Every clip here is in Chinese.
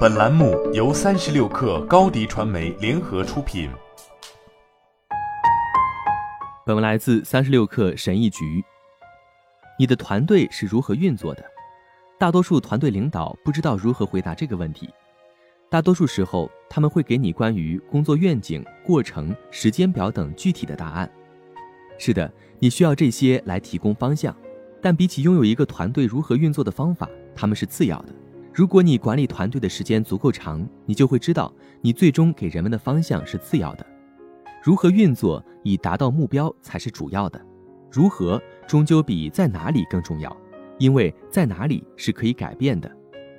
本栏目由三十六氪高低传媒联合出品。本文来自三十六氪神译局。你的团队是如何运作的？大多数团队领导不知道如何回答这个问题。大多数时候，他们会给你关于工作愿景、过程、时间表等具体的答案。是的，你需要这些来提供方向。但比起拥有一个团队如何运作的方法，他们是次要的。如果你管理团队的时间足够长，你就会知道，你最终给人们的方向是次要的，如何运作以达到目标才是主要的。如何终究比在哪里更重要，因为在哪里是可以改变的，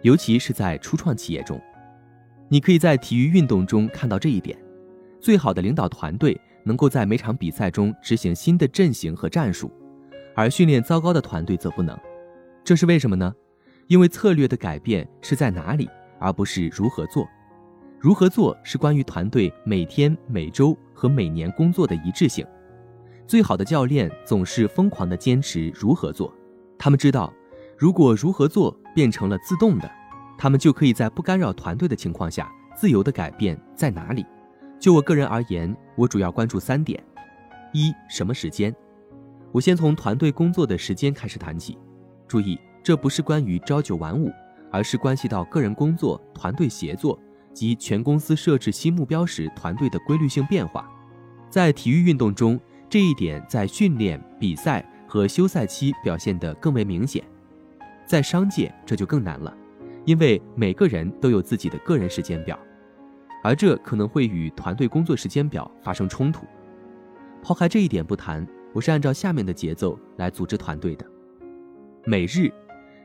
尤其是在初创企业中。你可以在体育运动中看到这一点。最好的领导团队能够在每场比赛中执行新的阵型和战术。而训练糟糕的团队则不能，这是为什么呢？因为策略的改变是在哪里，而不是如何做。如何做是关于团队每天、每周和每年工作的一致性。最好的教练总是疯狂地坚持如何做，他们知道，如果如何做变成了自动的，他们就可以在不干扰团队的情况下自由地改变在哪里。就我个人而言，我主要关注三点：一、什么时间？我先从团队工作的时间开始谈起，注意，这不是关于朝九晚五，而是关系到个人工作、团队协作及全公司设置新目标时团队的规律性变化。在体育运动中，这一点在训练、比赛和休赛期表现得更为明显。在商界，这就更难了，因为每个人都有自己的个人时间表，而这可能会与团队工作时间表发生冲突。抛开这一点不谈。我是按照下面的节奏来组织团队的：每日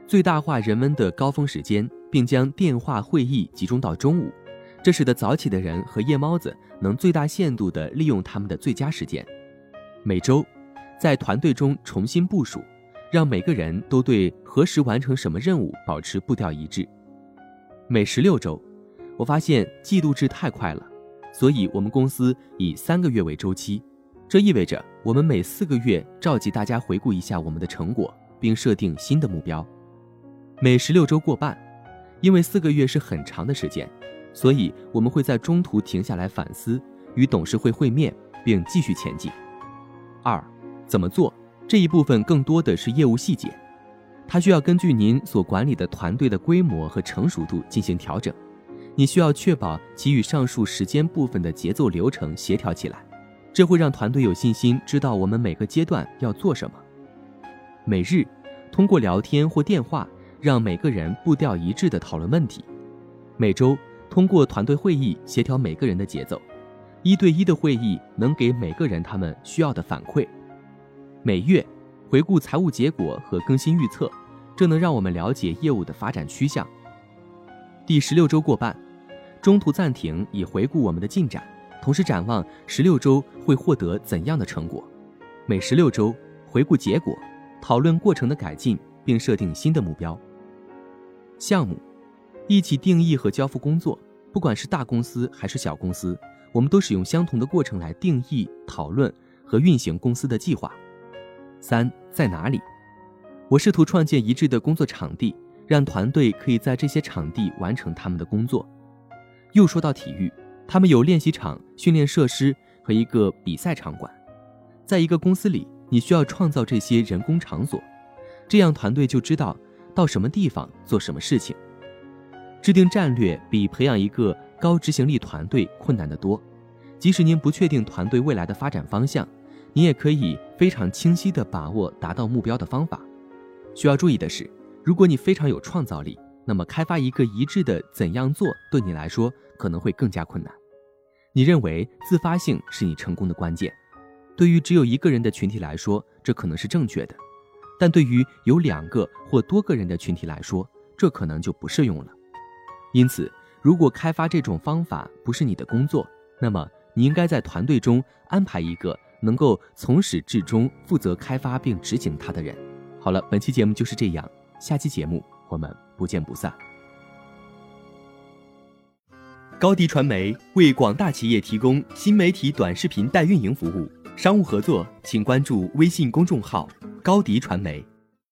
最大化人们的高峰时间，并将电话会议集中到中午，这使得早起的人和夜猫子能最大限度地利用他们的最佳时间。每周在团队中重新部署，让每个人都对何时完成什么任务保持步调一致。每十六周，我发现季度制太快了，所以我们公司以三个月为周期。这意味着我们每四个月召集大家回顾一下我们的成果，并设定新的目标。每十六周过半，因为四个月是很长的时间，所以我们会在中途停下来反思，与董事会会面，并继续前进。二，怎么做？这一部分更多的是业务细节，它需要根据您所管理的团队的规模和成熟度进行调整。你需要确保其与上述时间部分的节奏流程协调起来。这会让团队有信心，知道我们每个阶段要做什么。每日通过聊天或电话，让每个人步调一致地讨论问题；每周通过团队会议协调每个人的节奏；一对一的会议能给每个人他们需要的反馈；每月回顾财务结果和更新预测，这能让我们了解业务的发展趋向。第十六周过半，中途暂停以回顾我们的进展。同时展望十六周会获得怎样的成果？每十六周回顾结果，讨论过程的改进，并设定新的目标。项目一起定义和交付工作，不管是大公司还是小公司，我们都使用相同的过程来定义、讨论和运行公司的计划。三在哪里？我试图创建一致的工作场地，让团队可以在这些场地完成他们的工作。又说到体育。他们有练习场、训练设施和一个比赛场馆。在一个公司里，你需要创造这些人工场所，这样团队就知道到什么地方做什么事情。制定战略比培养一个高执行力团队困难得多。即使您不确定团队未来的发展方向，你也可以非常清晰地把握达到目标的方法。需要注意的是，如果你非常有创造力，那么开发一个一致的怎样做对你来说。可能会更加困难。你认为自发性是你成功的关键？对于只有一个人的群体来说，这可能是正确的；但对于有两个或多个人的群体来说，这可能就不适用了。因此，如果开发这种方法不是你的工作，那么你应该在团队中安排一个能够从始至终负责开发并执行它的人。好了，本期节目就是这样，下期节目我们不见不散。高迪传媒为广大企业提供新媒体短视频代运营服务，商务合作请关注微信公众号“高迪传媒”。